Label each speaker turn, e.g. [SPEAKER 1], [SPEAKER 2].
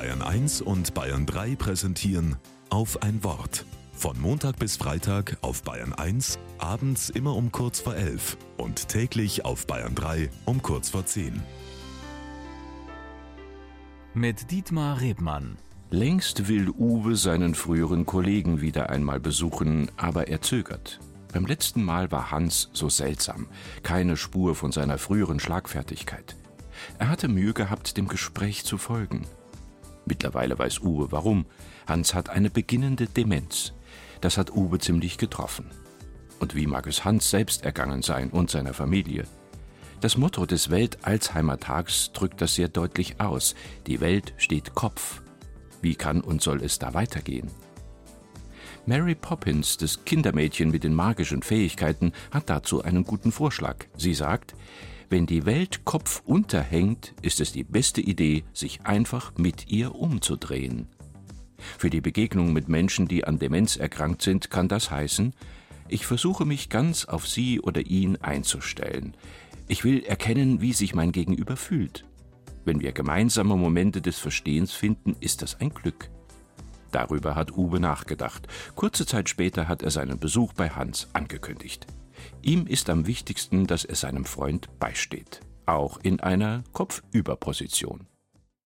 [SPEAKER 1] Bayern 1 und Bayern 3 präsentieren auf ein Wort. Von Montag bis Freitag auf Bayern 1, abends immer um kurz vor 11 und täglich auf Bayern 3 um kurz vor 10.
[SPEAKER 2] Mit Dietmar Rebmann.
[SPEAKER 3] Längst will Uwe seinen früheren Kollegen wieder einmal besuchen, aber er zögert. Beim letzten Mal war Hans so seltsam, keine Spur von seiner früheren Schlagfertigkeit. Er hatte Mühe gehabt, dem Gespräch zu folgen. Mittlerweile weiß Uwe warum. Hans hat eine beginnende Demenz. Das hat Uwe ziemlich getroffen. Und wie mag es Hans selbst ergangen sein und seiner Familie? Das Motto des Welt-Alzheimer-Tags drückt das sehr deutlich aus. Die Welt steht Kopf. Wie kann und soll es da weitergehen? Mary Poppins, das Kindermädchen mit den magischen Fähigkeiten, hat dazu einen guten Vorschlag. Sie sagt, wenn die Welt Kopf unterhängt, ist es die beste Idee, sich einfach mit ihr umzudrehen. Für die Begegnung mit Menschen, die an Demenz erkrankt sind, kann das heißen, ich versuche mich ganz auf sie oder ihn einzustellen. Ich will erkennen, wie sich mein Gegenüber fühlt. Wenn wir gemeinsame Momente des Verstehens finden, ist das ein Glück. Darüber hat Uwe nachgedacht. Kurze Zeit später hat er seinen Besuch bei Hans angekündigt. Ihm ist am wichtigsten, dass er seinem Freund beisteht, auch in einer Kopfüberposition.